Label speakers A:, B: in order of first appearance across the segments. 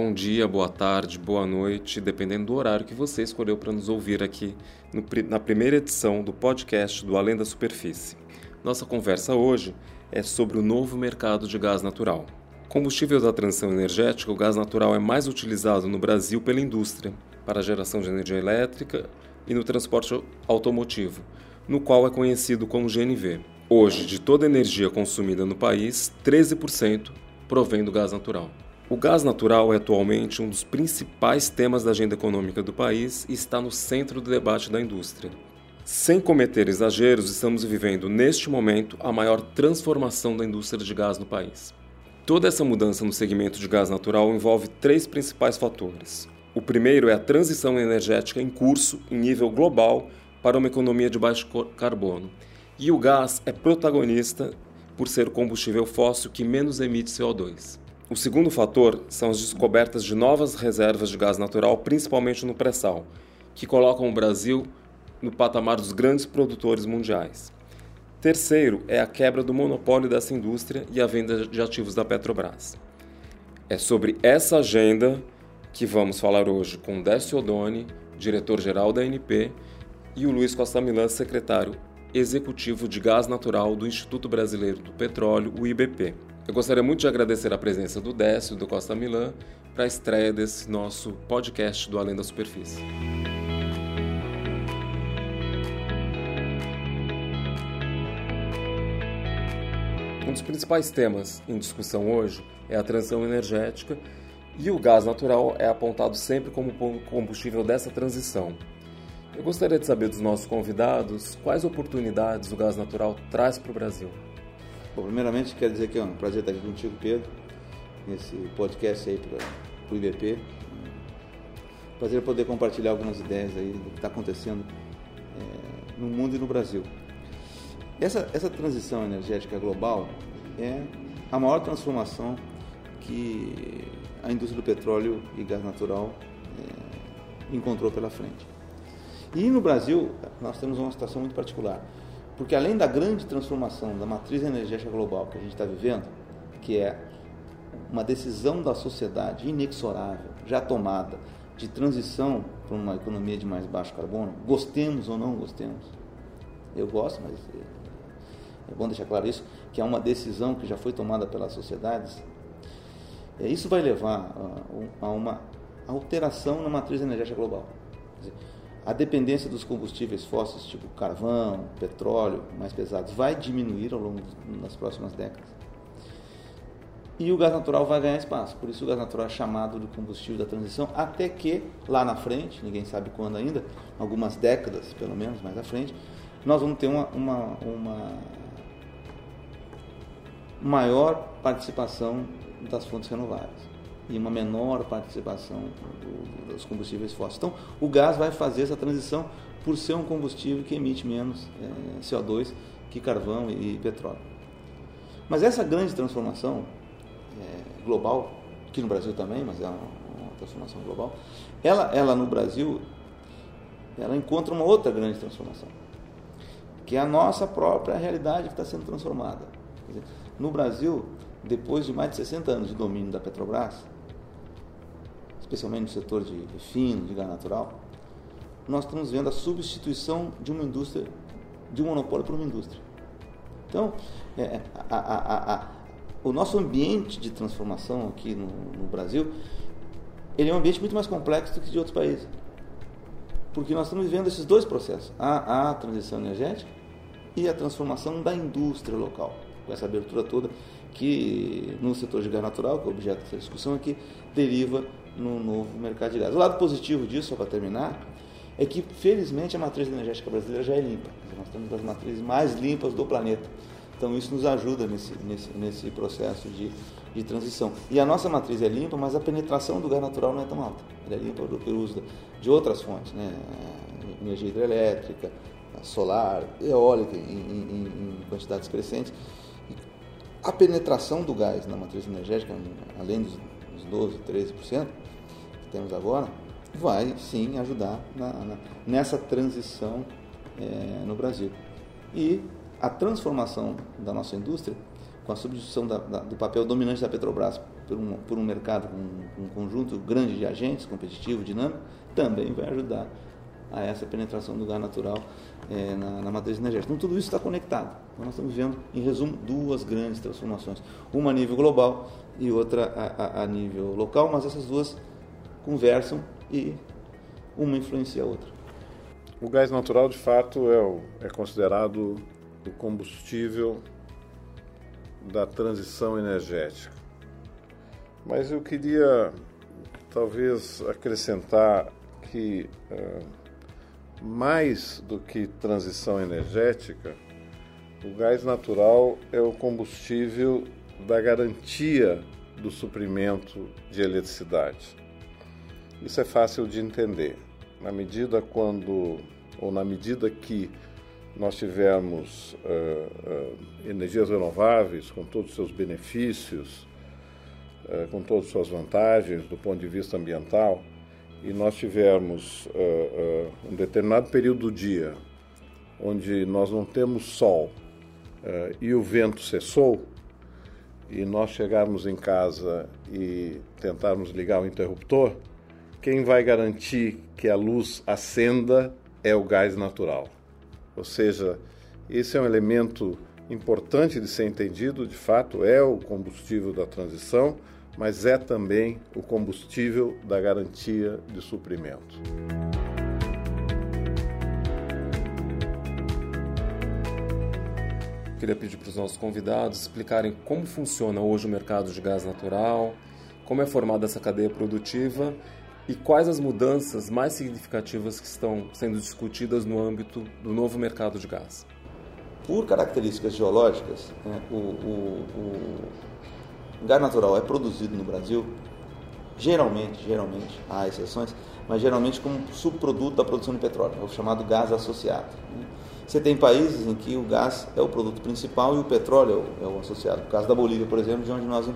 A: Bom dia, boa tarde, boa noite, dependendo do horário que você escolheu para nos ouvir aqui no, na primeira edição do podcast do Além da Superfície. Nossa conversa hoje é sobre o novo mercado de gás natural. Combustível da transição energética, o gás natural é mais utilizado no Brasil pela indústria para a geração de energia elétrica e no transporte automotivo, no qual é conhecido como GNV. Hoje, de toda a energia consumida no país, 13% provém do gás natural. O gás natural é atualmente um dos principais temas da agenda econômica do país e está no centro do debate da indústria. Sem cometer exageros, estamos vivendo neste momento a maior transformação da indústria de gás no país. Toda essa mudança no segmento de gás natural envolve três principais fatores. O primeiro é a transição energética em curso em nível global para uma economia de baixo carbono. E o gás é protagonista por ser o combustível fóssil que menos emite CO2. O segundo fator são as descobertas de novas reservas de gás natural, principalmente no pré-sal, que colocam o Brasil no patamar dos grandes produtores mundiais. Terceiro é a quebra do monopólio dessa indústria e a venda de ativos da Petrobras. É sobre essa agenda que vamos falar hoje com Décio Odoni, diretor-geral da ANP, e o Luiz Costa Milan, secretário executivo de gás natural do Instituto Brasileiro do Petróleo, o IBP. Eu gostaria muito de agradecer a presença do Décio do Costa Milan para a estreia desse nosso podcast do Além da Superfície. Um dos principais temas em discussão hoje é a transição energética e o gás natural é apontado sempre como combustível dessa transição. Eu gostaria de saber dos nossos convidados quais oportunidades o gás natural traz para o Brasil.
B: Bom, primeiramente quero dizer que é um prazer estar aqui contigo, Pedro, nesse podcast aí para o IBP. Prazer poder compartilhar algumas ideias aí do que está acontecendo é, no mundo e no Brasil. Essa, essa transição energética global é a maior transformação que a indústria do petróleo e gás natural é, encontrou pela frente. E no Brasil, nós temos uma situação muito particular. Porque além da grande transformação da matriz energética global que a gente está vivendo, que é uma decisão da sociedade inexorável, já tomada, de transição para uma economia de mais baixo carbono, gostemos ou não gostemos. Eu gosto, mas é bom deixar claro isso, que é uma decisão que já foi tomada pelas sociedades. É, isso vai levar a uma alteração na matriz energética global. A dependência dos combustíveis fósseis, tipo carvão, petróleo, mais pesados, vai diminuir ao longo das próximas décadas. E o gás natural vai ganhar espaço. Por isso o gás natural é chamado de combustível da transição, até que lá na frente, ninguém sabe quando ainda, algumas décadas pelo menos mais à frente, nós vamos ter uma, uma, uma maior participação das fontes renováveis e uma menor participação do, dos combustíveis fósseis. Então, o gás vai fazer essa transição por ser um combustível que emite menos é, CO2 que carvão e, e, petróleo. Mas essa grande transformação é, global, que no Brasil também, mas é uma, uma, transformação global, ela, ela no Brasil, ela encontra uma outra grande transformação, que é a nossa própria realidade que está sendo transformada. Dizer, no Brasil, depois de mais de 60 anos de domínio da Petrobras, especialmente no setor de refino, de gás natural, nós estamos vendo a substituição de uma indústria, de um monopólio por uma indústria. Então, é, a, a, a, o nosso ambiente de transformação aqui no, no, Brasil, ele é um ambiente muito mais complexo do que de outros países. Porque nós estamos vivendo esses dois processos, a, a transição energética e a transformação da indústria local, com essa abertura toda que no setor de gás natural, que é objeto dessa discussão aqui, deriva no novo mercado de gás. O lado positivo disso, só para terminar, é que felizmente a matriz energética brasileira já é limpa. Nós temos as matrizes mais limpas do planeta. Então isso nos ajuda nesse, nesse, nesse processo de, de transição. E a nossa matriz é limpa, mas a penetração do gás natural não é tão alta. Ela é limpa pelo uso de outras fontes, né? energia hidrelétrica, solar, eólica em, em, em quantidades crescentes. A penetração do gás na matriz energética, além dos 12, 13%, que temos agora, vai sim ajudar na, na, nessa transição é, no Brasil. E a transformação da nossa indústria, com a substituição da, da, do papel dominante da Petrobras por um, por um mercado com um conjunto grande de agentes, competitivo, dinâmico, também vai ajudar a essa penetração do gás natural é, na, na, matriz energética. Então, tudo isso está conectado. Então, nós estamos vendo, em resumo, duas grandes transformações. Uma a nível global e outra a, a, a nível local, mas essas duas conversam e uma influencia a outra.
C: O gás natural, de fato, é, o, é considerado o combustível da transição energética. Mas eu queria talvez acrescentar que uh, mais do que transição energética, o gás natural é o combustível da garantia do suprimento de eletricidade. Isso é fácil de entender. Na medida quando ou na medida que nós tivermos uh, uh, energias renováveis com todos os seus benefícios, uh, com todas as suas vantagens do ponto de vista ambiental, e nós tivermos um determinado período do dia onde nós não temos sol e o vento cessou, e nós chegarmos em casa e tentarmos ligar o interruptor, quem vai garantir que a luz acenda é o gás natural. Ou seja, esse é um elemento importante de ser entendido, de fato, é o combustível da transição, mas é também o combustível da garantia de suprimento.
A: Queria pedir para os nossos convidados explicarem como funciona hoje o mercado de gás natural, como é formada essa cadeia produtiva e quais as mudanças mais significativas que estão sendo discutidas no âmbito do novo mercado de gás?
B: Por características geológicas, né, o, o, o, gás natural é produzido no Brasil, geralmente, geralmente, há exceções, mas geralmente como subproduto da produção de petróleo, é o chamado gás associado. Né. Você tem países em que o gás é o produto principal e o petróleo é o, é o associado. No caso da Bolívia, por exemplo, de onde nós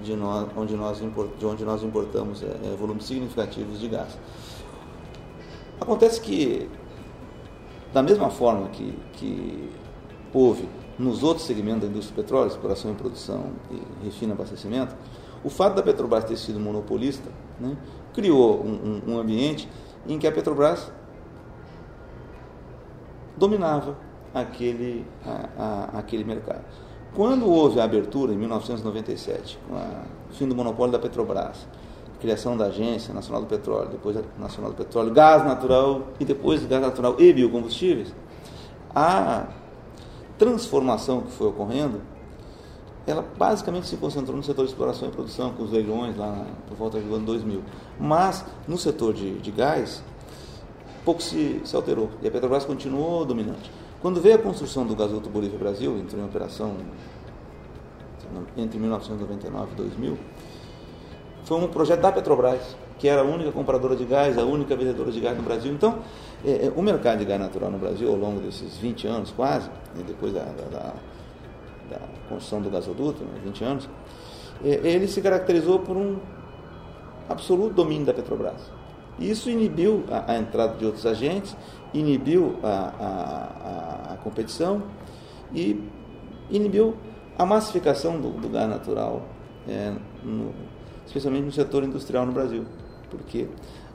B: de, nós, onde, nós de onde nós importamos é, é, volumes significativos de gás. Acontece que, da mesma forma que, que houve nos outros segmentos da indústria do petróleo, exploração e produção e refino abastecimento, o fato da Petrobras ter sido monopolista né, criou um, um, um ambiente em que a Petrobras dominava aquele, a, a, aquele mercado. Quando houve a abertura, em 1997, com o fim do monopólio da Petrobras, criação da Agência Nacional do Petróleo, depois a Nacional do Petróleo, Gás Natural e depois Gás Natural e Biocombustíveis, a transformação que foi ocorrendo, ela basicamente se concentrou no setor de exploração e produção, com os leilões lá por volta do ano 2000. Mas no setor de, de gás, pouco se, se alterou e a Petrobras continuou dominante. Quando veio a construção do gasoduto Bolívia-Brasil, entrou em operação entre 1999 e 2000, foi um projeto da Petrobras, que era a única compradora de gás, a única vendedora de gás no Brasil. Então, é, é o mercado de gás natural no Brasil, ao longo desses 20 anos quase, né, depois da, da, da, construção do gasoduto, 20 né, anos, é, ele se caracterizou por um absoluto domínio da Petrobras. Isso inibiu a, a entrada de outros agentes, inibiu a, a, a, competição e inibiu a massificação do, do gás natural, é, no, especialmente no setor industrial no Brasil, porque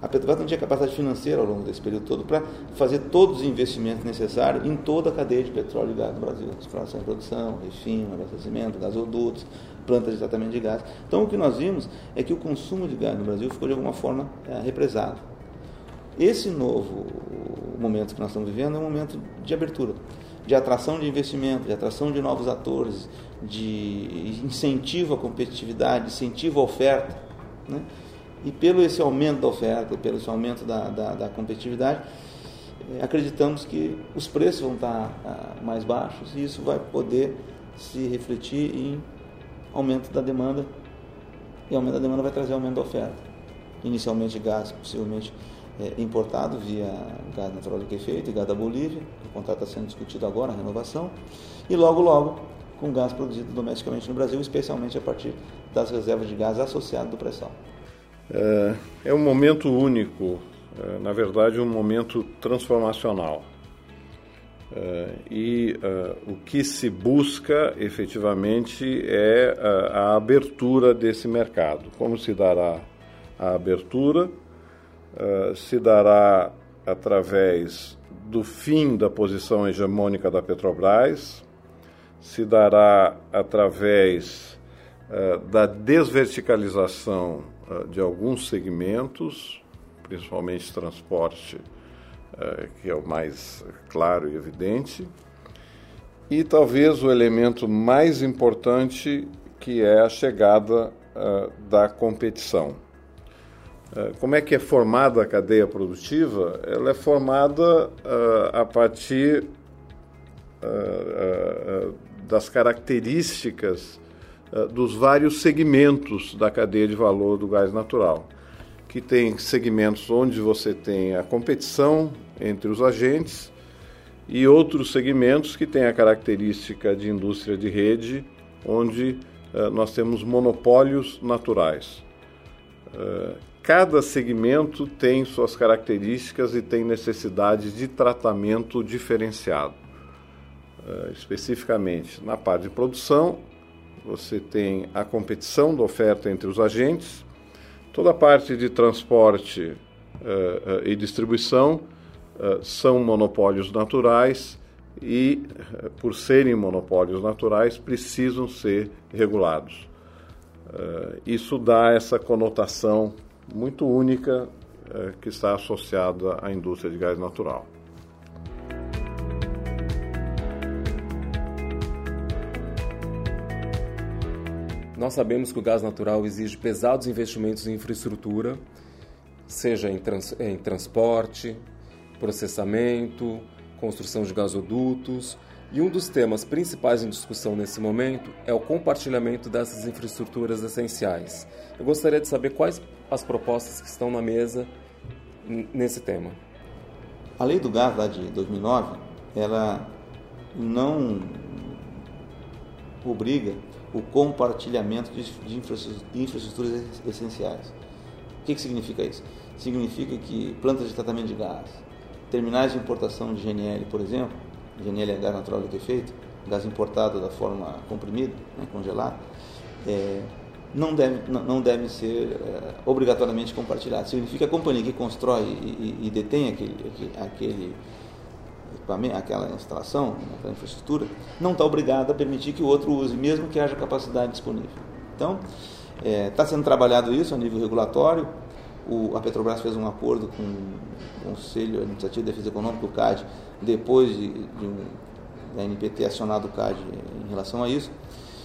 B: a Petrobras não tinha capacidade financeira ao longo desse período todo para fazer todos os investimentos necessários em toda a cadeia de petróleo e gás no Brasil, exploração e produção, refino, abastecimento, gasodutos, plantas de tratamento de gás. Então o que nós vimos é que o consumo de gás no Brasil ficou de alguma forma é, represado. Esse novo momento que nós estamos vivendo é um momento de abertura, de atração de investimento, de atração de novos atores, de incentivo à competitividade, incentivo à oferta. Né? E pelo esse aumento da oferta, pelo esse aumento da, da, da competitividade, eh, acreditamos que os preços vão estar ah, mais baixos e isso vai poder se refletir em aumento da demanda e aumento da demanda vai trazer aumento da oferta. Inicialmente gás, possivelmente é, importado via gás natural liquefeito e gás da Bolívia, o contrato está sendo discutido agora, a renovação, e logo, logo com gás produzido domesticamente no Brasil, especialmente a partir das reservas de gás associado do pré-sal.
C: É, é um momento único, é, na verdade, um momento transformacional. E o que se busca efetivamente é a abertura desse mercado. Como se dará a abertura? Se dará através do fim da posição hegemônica da Petrobras, se dará através da desverticalização de alguns segmentos, principalmente transporte eh, que é o mais claro e evidente, e talvez o elemento mais importante, que é a chegada da competição. Uh, como é que é formada a cadeia produtiva? Ela é formada uh, a partir das características dos vários segmentos da cadeia de valor do gás natural que tem segmentos onde você tem a competição entre os agentes e outros segmentos que têm a característica de indústria de rede, onde uh, nós temos monopólios naturais. Cada segmento tem suas características e tem necessidade de tratamento diferenciado. Uh, especificamente na parte de produção, você tem a competição da oferta entre os agentes, Toda a parte de transporte uh, uh, e distribuição são monopólios naturais e, por serem monopólios naturais, precisam ser regulados. isso dá essa conotação muito única que está associada à indústria de gás natural.
A: Nós sabemos que o gás natural exige pesados investimentos em infraestrutura, seja em, trans, em transporte, processamento, construção de gasodutos. E um dos temas principais em discussão nesse momento é o compartilhamento dessas infraestruturas essenciais. Eu gostaria de saber quais as propostas que estão na mesa nesse tema.
B: A lei do gás lá de 2009, ela não obriga o compartilhamento de, infraestruturas essenciais. O que, que significa isso? Significa que plantas de tratamento de gás, terminais de importação de GNL, por exemplo, GNL é gás natural liquefeito, gás importado da forma comprimida, né, congelado, é, não deve, não, deve ser é, obrigatoriamente compartilhado. Significa a companhia que constrói e, e, e detém aquele, aquele equipamento, aquela instalação, aquela infraestrutura, não está obrigado a permitir que o outro use, mesmo que haja capacidade disponível. Então, está é, tá sendo trabalhado isso a nível regulatório. O, a Petrobras fez um acordo com o Conselho Administrativo de Defesa Econômica, o CAD, depois de, de da NPT acionado o CAD em relação a isso,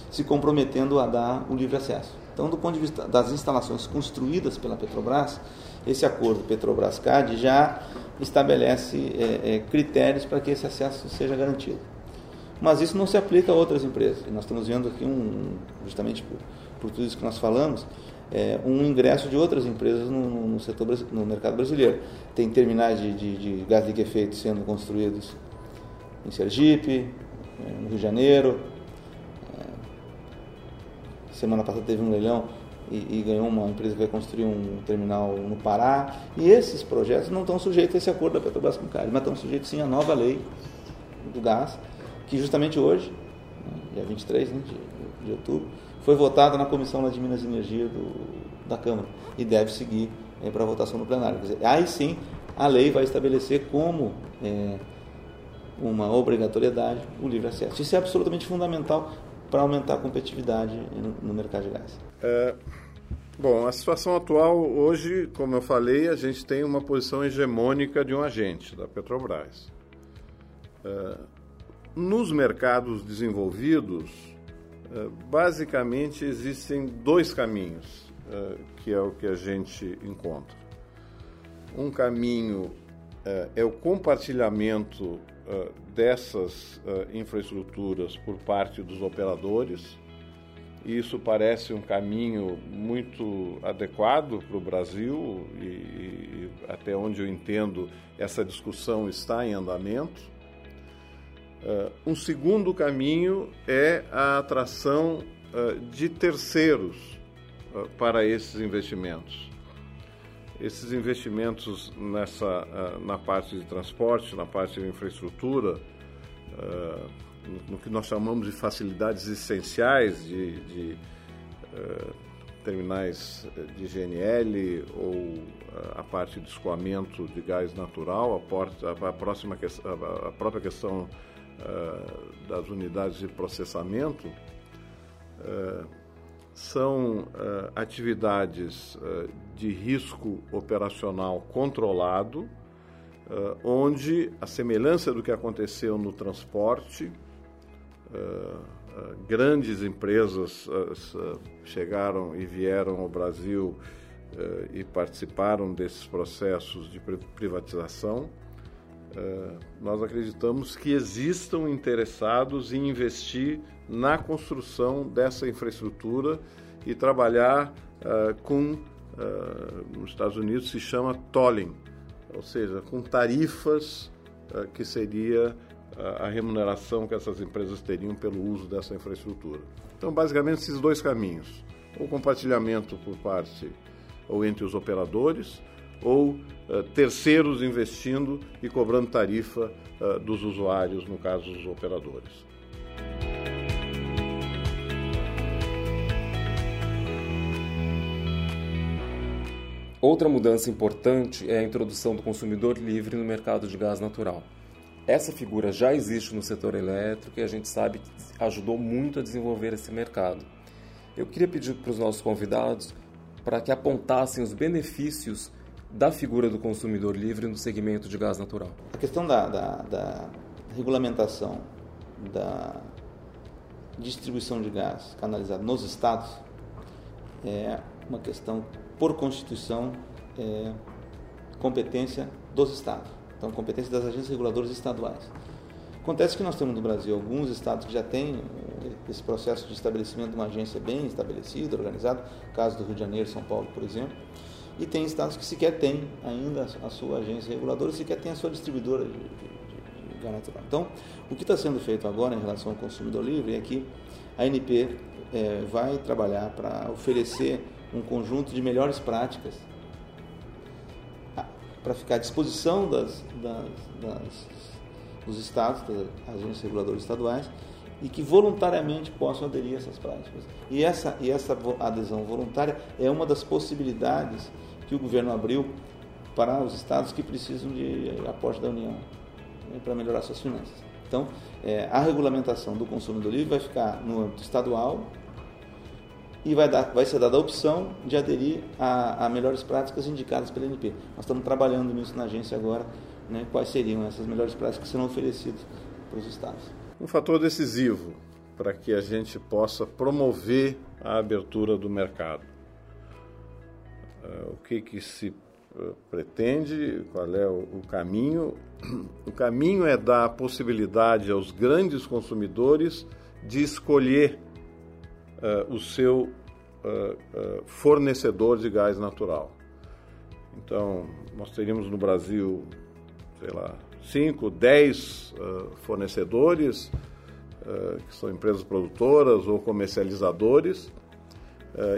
B: se comprometendo a dar o livre acesso. Então, do ponto de vista das instalações construídas pela Petrobras, esse acordo Petrobras-CAD já estabelece é, é, critérios para que esse acesso seja garantido. Mas isso não se aplica a outras empresas. nós estamos vendo aqui, um, justamente por, por tudo isso que nós falamos, é, um ingresso de outras empresas no, no, setor, no mercado brasileiro. Tem terminais de, de, de gás liquefeito sendo construídos em Sergipe, é, no Rio de Janeiro. Semana passada teve um leilão e, e, ganhou uma empresa que vai construir um terminal no Pará. E esses projetos não estão sujeitos a esse acordo da Petrobras com o CARI, mas estão sujeitos sim à nova lei do gás, que justamente hoje, dia 23 né, de, de outubro, foi votada na Comissão de Minas e Energia do, da Câmara e deve seguir é, para votação no plenário. Dizer, aí sim a lei vai estabelecer como é, uma obrigatoriedade o livre acesso. Isso é absolutamente fundamental para aumentar a competitividade no, mercado de gás.
C: É, bom, a situação atual, hoje, como eu falei, a gente tem uma posição hegemônica de um agente, da Petrobras. É, nos mercados desenvolvidos, é, basicamente existem dois caminhos, é, que é o que a gente encontra. Um caminho é, é o compartilhamento dessas uh, infraestruturas por parte dos operadores. Isso parece um caminho muito adequado para o Brasil e, e, até onde eu entendo essa discussão está em andamento. Uh, um segundo caminho é a atração de terceiros para esses investimentos esses investimentos nessa, ah, na parte de transporte, na parte de infraestrutura, uh, no, que nós chamamos de facilidades essenciais de, de uh, terminais de GNL ou a parte de escoamento de gás natural, a, porta, a, próxima, a própria questão das unidades de processamento, são atividades de risco operacional controlado, uh, onde a semelhança do que aconteceu no transporte, uh, uh, grandes empresas chegaram e vieram ao Brasil e participaram desses processos de privatização. Nós acreditamos que existam interessados em investir na construção dessa infraestrutura e trabalhar com, nos Estados Unidos se chama tolling, ou seja, com tarifas que seria a remuneração que essas empresas teriam pelo uso dessa infraestrutura. Então, basicamente, esses dois caminhos: ou compartilhamento por parte ou entre os operadores, ou uh, terceiros investindo e cobrando tarifa dos usuários, no caso, dos operadores.
A: Outra mudança importante é a introdução do consumidor livre no mercado de gás natural. Essa figura já existe no setor elétrico e a gente sabe que ajudou muito a desenvolver esse mercado. Eu queria pedir para os nossos convidados para que apontassem os benefícios da figura do consumidor livre no segmento de gás natural.
B: A questão da, da, da regulamentação da distribuição de gás canalizado nos estados é uma questão por Constituição, é, competência dos Estados. Então, competência das agências reguladoras estaduais. Acontece que nós temos no Brasil alguns estados que já têm é, esse processo de estabelecimento de uma agência bem estabelecida, organizada, caso do Rio de Janeiro, São Paulo, por exemplo, e tem estados que sequer têm ainda a sua agência reguladora, sequer tem a sua distribuidora de, de, de gás natural. Então, o que está sendo feito agora em relação ao consumidor livre é que a ANP é, vai trabalhar para oferecer um conjunto de melhores práticas para ficar à disposição das, das, das, dos estados, das agências reguladoras estaduais, e que voluntariamente possam aderir a essas práticas. E essa, e essa adesão voluntária é uma das possibilidades que o governo abriu para os estados que precisam de aporte da União né, para melhorar suas finanças. Então, é, a regulamentação do consumo do livre vai ficar no âmbito estadual, e vai, dar, vai ser dada a opção de aderir a, a, melhores práticas indicadas pela NP. Nós estamos trabalhando nisso na agência agora, né, quais seriam essas melhores práticas que serão oferecidas para os estados.
C: Um fator decisivo para que a gente possa promover a abertura do mercado. Uh, o que, que se uh, pretende, qual é o, caminho? O caminho é dar a possibilidade aos grandes consumidores de escolher uh, o seu uh, fornecedor de gás natural. Então, nós teríamos no Brasil, sei lá, 5, 10 fornecedores, que são empresas produtoras ou comercializadores,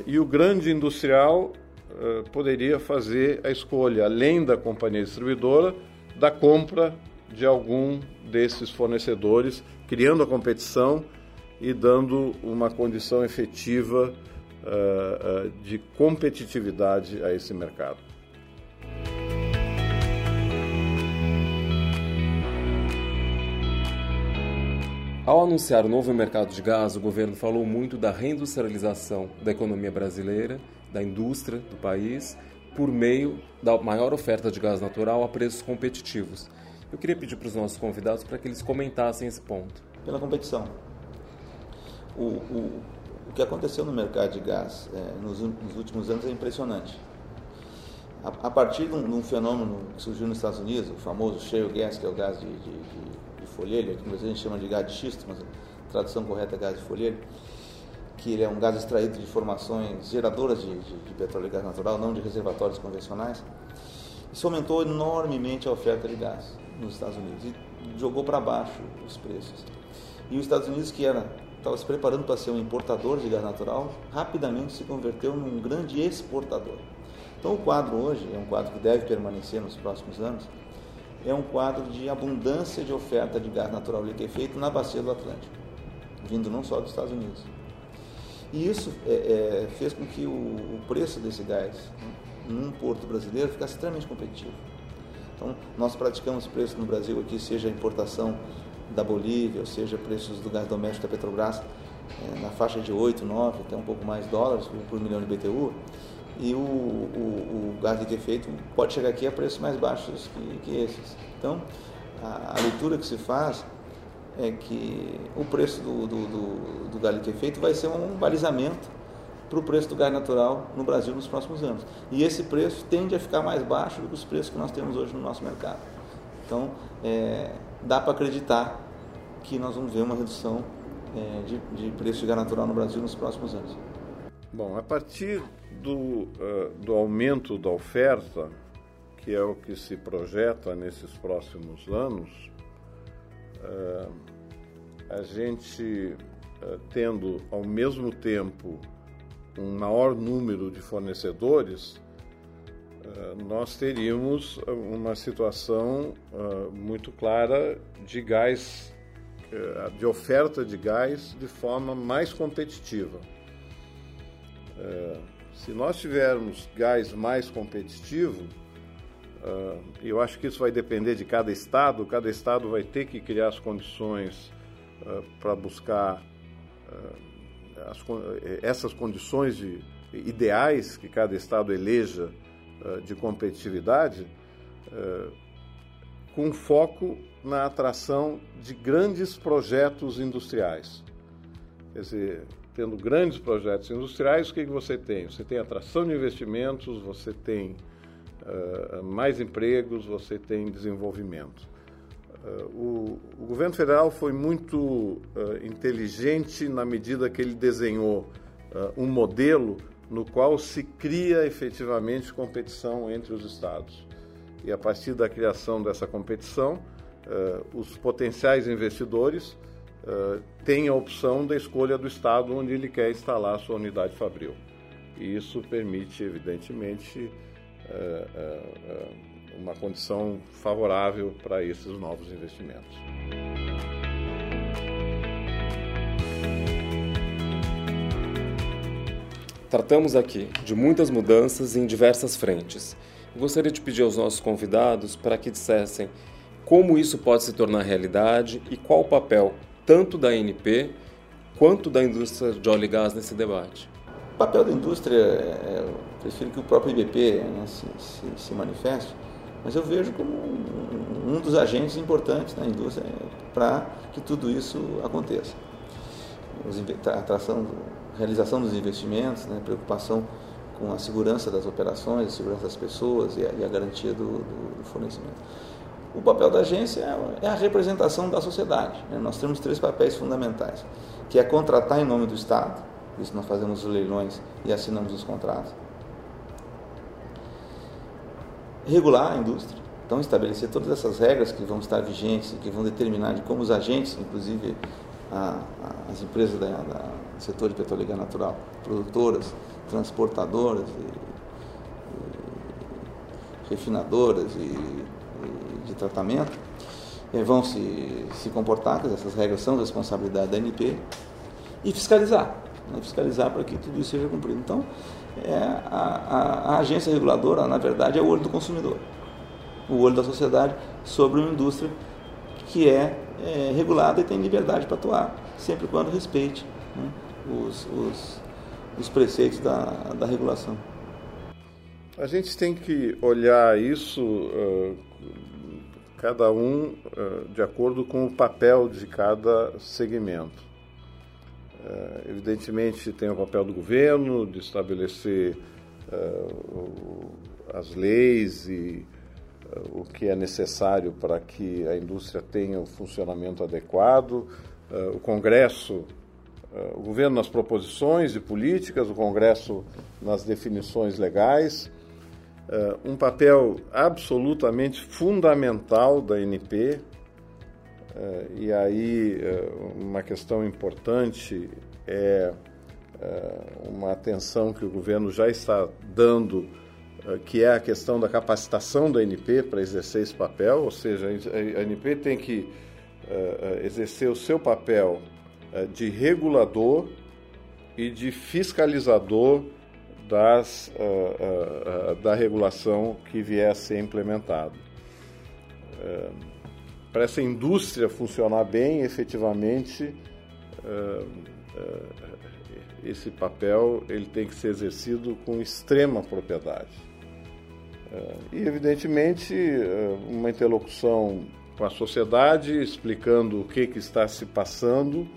C: e o grande industrial poderia fazer a escolha, além da companhia distribuidora, da compra de algum desses fornecedores, criando a competição e dando uma condição efetiva uh, uh, de competitividade a esse mercado.
A: Ao anunciar o novo mercado de gás, o governo falou muito da reindustrialização da economia brasileira, da indústria do país, por meio da maior oferta de gás natural a preços competitivos. Eu queria pedir para os nossos convidados para que eles comentassem esse ponto.
B: Pela competição o, o, o que aconteceu no mercado de gás é, nos, nos, últimos anos é impressionante. A, a partir de um, de um, fenômeno que surgiu nos Estados Unidos, o famoso shale gas, que é o gás de, de, de, de folhelho, que a gente chama de gás de xisto, mas a tradução correta é gás de folhelho, que ele é um gás extraído de formações geradoras de, de, de petróleo e gás natural, não de reservatórios convencionais. Isso aumentou enormemente a oferta de gás nos Estados Unidos e jogou para baixo os preços. E os Estados Unidos, que era estava se preparando para ser um importador de gás natural, rapidamente se converteu num grande exportador. Então o quadro hoje é um quadro que deve permanecer nos próximos anos, é um quadro de abundância de oferta de gás natural liquefeito na bacia do Atlântico, vindo não só dos Estados Unidos. E isso é, é, fez com que o, o, preço desse gás num porto brasileiro ficasse extremamente competitivo. Então, nós praticamos preço no Brasil aqui, seja a importação da Bolívia, ou seja, preços do gás doméstico da Petrobras, é, na faixa de 8, 9, até um pouco mais dólares por, milhão de BTU, e o, o, o gás pode chegar aqui a preços mais baixos que, que esses. Então, a, a, leitura que se faz é que o preço do, do, do, do gás liquefeito vai ser um balizamento para o preço do gás natural no Brasil nos próximos anos. E esse preço tende a ficar mais baixo do que os preços que nós temos hoje no nosso mercado. Então, é, dá para acreditar que nós vamos ver uma redução é, de, de preço de gás natural no Brasil nos próximos anos.
C: Bom, a partir do, uh, do aumento da oferta, que é o que se projeta nesses próximos anos, uh, a gente uh, tendo ao mesmo tempo um maior número de fornecedores, nós teríamos uma situação muito clara de gás, de oferta de gás de forma mais competitiva. Se nós tivermos gás mais competitivo, uh, eu acho que isso vai depender de cada estado, cada estado vai ter que criar as condições uh, para buscar uh, as, essas condições de, ideais que cada estado eleja de competitividade, com foco na atração de grandes projetos industriais. Quer dizer, tendo grandes projetos industriais, o que, que você tem? Você tem atração de investimentos, você tem uh, mais empregos, você tem desenvolvimento. Uh, o, o, governo federal foi muito uh, inteligente na medida que ele desenhou um modelo no qual se cria efetivamente competição entre os estados. E a partir da criação dessa competição, os potenciais investidores tem a opção da escolha do estado onde ele quer instalar sua unidade fabril. E isso permite, evidentemente, uma condição favorável para esses novos investimentos.
A: Tratamos aqui de muitas mudanças em diversas frentes. gostaria de pedir aos nossos convidados para que dissessem como isso pode se tornar realidade e qual o papel tanto da ANP quanto da indústria de óleo e gás nesse debate?
B: O papel da indústria, é, prefiro que o próprio IBP né, se, se, se, manifeste, mas eu vejo como um, um dos agentes importantes da indústria para que tudo isso aconteça. Os, a atração, realização dos investimentos, né, preocupação com a segurança das operações, a segurança das pessoas e a, e a garantia do, do, do fornecimento. O papel da agência é a representação da sociedade. Né? Nós temos três papéis fundamentais, que é contratar em nome do Estado, isso nós fazemos os leilões e assinamos os contratos. Regular a indústria, então estabelecer todas essas regras que vão estar vigentes e que vão determinar de como os agentes, inclusive a, a, as empresas do setor de petróleo e gás natural, produtoras, transportadoras, e, e refinadoras e de tratamento eh, vão se, se comportar, que essas regras são responsabilidade da ANP, e fiscalizar, né, fiscalizar para que tudo isso seja cumprido. Então, é, a, a, a, agência reguladora, na verdade, é o olho do consumidor, o olho da sociedade sobre uma indústria que é, é regulada e tem liberdade para atuar, sempre quando respeite né, os, os, os preceitos da, da regulação.
C: A gente tem que olhar isso uh, cada um uh, de acordo com o papel de cada segmento. Uh, evidentemente, tem o papel do governo de estabelecer uh, as leis e o que é necessário para que a indústria tenha o um funcionamento adequado. o Congresso, o governo nas proposições e políticas, o Congresso nas definições legais uh, um papel absolutamente fundamental da NP, uh, e aí uh, uma questão importante é uma atenção que o governo já está dando que é a questão da capacitação da ANP para exercer esse papel, ou seja, a ANP tem que exercer o seu papel de regulador e de fiscalizador das, da regulação que vier a ser implementada. Para essa indústria funcionar bem, efetivamente, esse papel ele tem que ser exercido com extrema propriedade. É, e, evidentemente, uma interlocução com a sociedade, explicando o que, que está se passando,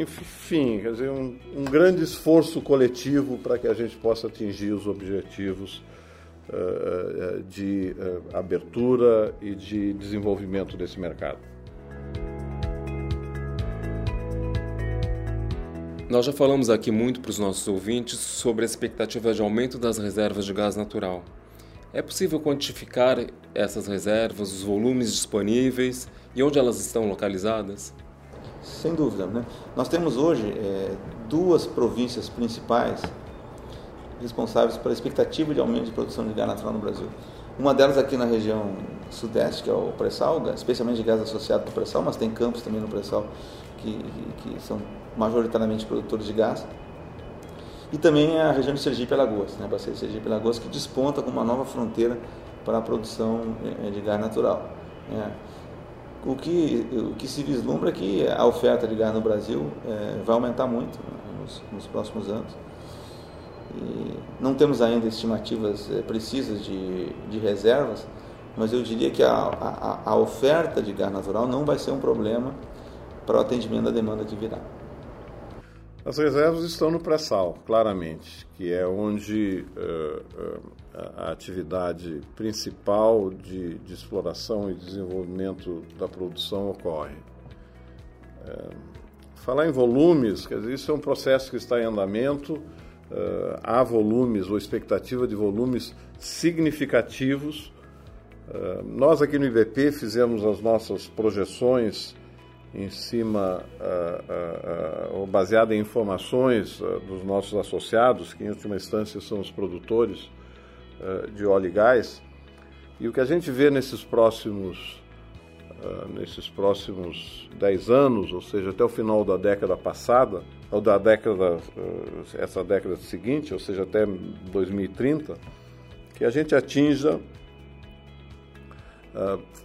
C: enfim, quer dizer, um, um grande esforço coletivo para que a gente possa atingir os objetivos de abertura e de desenvolvimento desse mercado.
A: Nós já falamos aqui muito para os nossos ouvintes sobre a expectativa de aumento das reservas de gás natural. É possível quantificar essas reservas, os volumes disponíveis e onde elas estão localizadas?
B: Sem dúvida. Né? Nós temos hoje é, duas províncias principais responsáveis pela expectativa de aumento de produção de gás natural no Brasil. Uma delas aqui na região sudeste, que é o pré-sal, especialmente de gás associado ao pré-sal, mas tem campos também no pré-sal que, que são majoritariamente produtores de gás. E também a região de Sergipe e Alagoas, né, Bacia de Sergipe e Alagoas, que desponta como uma nova fronteira para a produção eh, de gás natural. É. O, que, o que se vislumbra é que a oferta de gás no Brasil é, vai aumentar muito né, nos, nos, próximos anos. E não temos ainda estimativas é, precisas de, de reservas, mas eu diria que a, a, a oferta de gás natural não vai ser um problema para o atendimento da demanda que virá.
C: As reservas estão no pré-sal, claramente, que é onde uh, a atividade principal de, de, exploração e desenvolvimento da produção ocorre. Uh, falar em volumes, quer dizer, isso é um processo que está em andamento. Há volumes ou expectativa de volumes significativos. nós aqui no IBP fizemos as nossas projeções em cima, uh, uh, uh, baseada em informações dos nossos associados, que em última instância são os produtores de óleo e gás. E o que a gente vê nesses próximos, nesses próximos 10 anos, ou seja, até o final da década passada, ou da década, essa década seguinte, ou seja, até 2030, que a gente atinja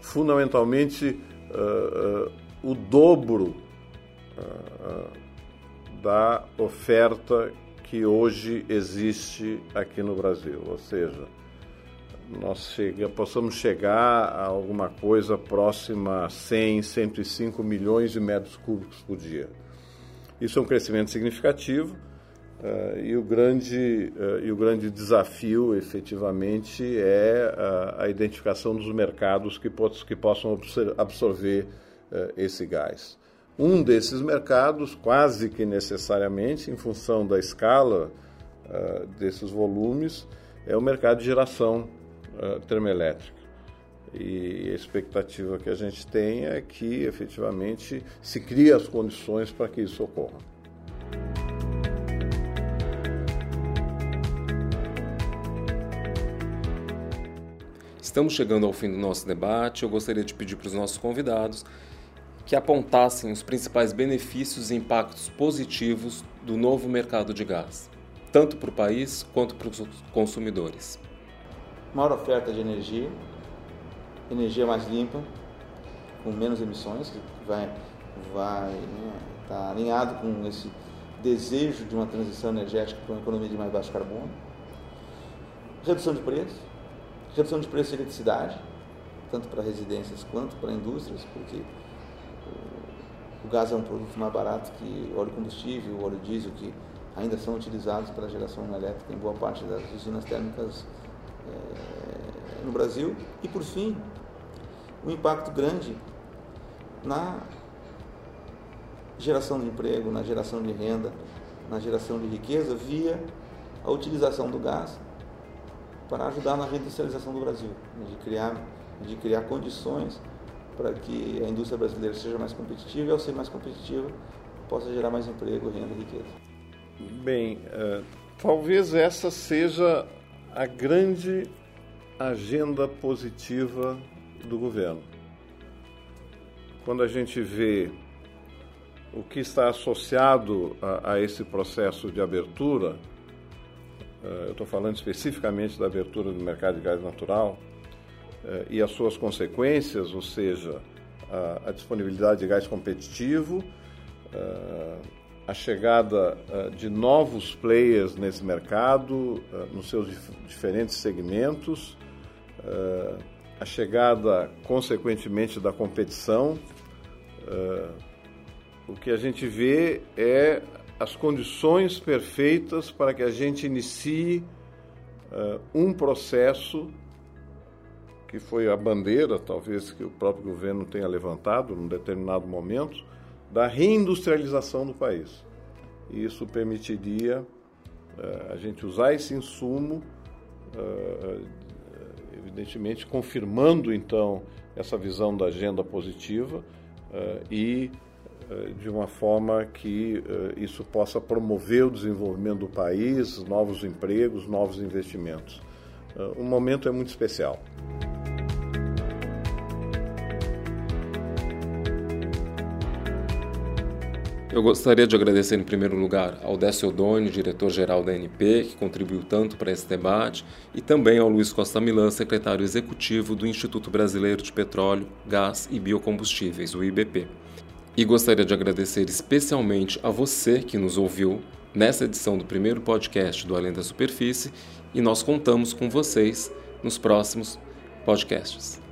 C: fundamentalmente o dobro uh, da oferta que hoje existe aqui no Brasil. Ou seja, nós chega, possamos chegar a alguma coisa próxima a 100, 105 milhões de metros cúbicos por dia. Isso é um crescimento significativo uh, e, o grande, uh, e o grande desafio, efetivamente, é a, a identificação dos mercados que, que possam absorver uh, esse gás. Um desses mercados, quase que necessariamente, em função da escala desses volumes, é o mercado de geração uh, termoelétrica. E a expectativa que a gente tem é que efetivamente se crie as condições para que isso ocorra.
A: Estamos chegando ao fim do nosso debate. Eu gostaria de pedir para os nossos convidados que apontassem os principais benefícios e impactos positivos do novo mercado de gás, tanto para o país quanto para os consumidores.
B: Maior oferta de energia, energia mais limpa, com menos emissões, que vai vai né, tá alinhado com esse desejo de uma transição energética para uma economia de mais baixo carbono. Redução de preço, redução de preço de eletricidade, tanto para residências quanto para indústrias, porque o gás é um produto mais barato que óleo combustível, óleo diesel, que ainda são utilizados para a geração elétrica em boa parte das usinas térmicas é, no Brasil. E, por fim, um impacto grande na geração de emprego, na geração de renda, na geração de riqueza via a utilização do gás para ajudar na reindustrialização do Brasil, né, de criar, de criar condições para que a indústria brasileira seja mais competitiva e, ao ser mais competitiva, possa gerar mais emprego, renda e riqueza.
C: Bem, uh, talvez essa seja a grande agenda positiva do governo. Quando a gente vê o que está associado a, a esse processo de abertura, uh, eu estou falando especificamente da abertura do mercado de gás natural uh, e as suas consequências, ou seja, a, a disponibilidade de gás competitivo, uh, a chegada de novos players nesse mercado, nos seus dif diferentes segmentos, a chegada, consequentemente, da competição o que a gente vê é as condições perfeitas para que a gente inicie um processo que foi a bandeira, talvez que o próprio governo tenha levantado num determinado momento, da reindustrialização do país. E isso permitiria uh, a gente usar esse insumo, uh, evidentemente confirmando então essa visão da agenda positiva e eh, de uma forma que uh, isso possa promover o desenvolvimento do país, novos empregos, novos investimentos. Uh, um momento é muito especial.
A: Eu gostaria de agradecer em primeiro lugar ao Décio Odoni, diretor-geral da ANP, que contribuiu tanto para esse debate, e também ao Luiz Costa Milan, secretário executivo do Instituto Brasileiro de Petróleo, Gás e Biocombustíveis, o IBP. E gostaria de agradecer especialmente a você que nos ouviu nessa edição do primeiro podcast do Além da Superfície e nós contamos com vocês nos próximos podcasts.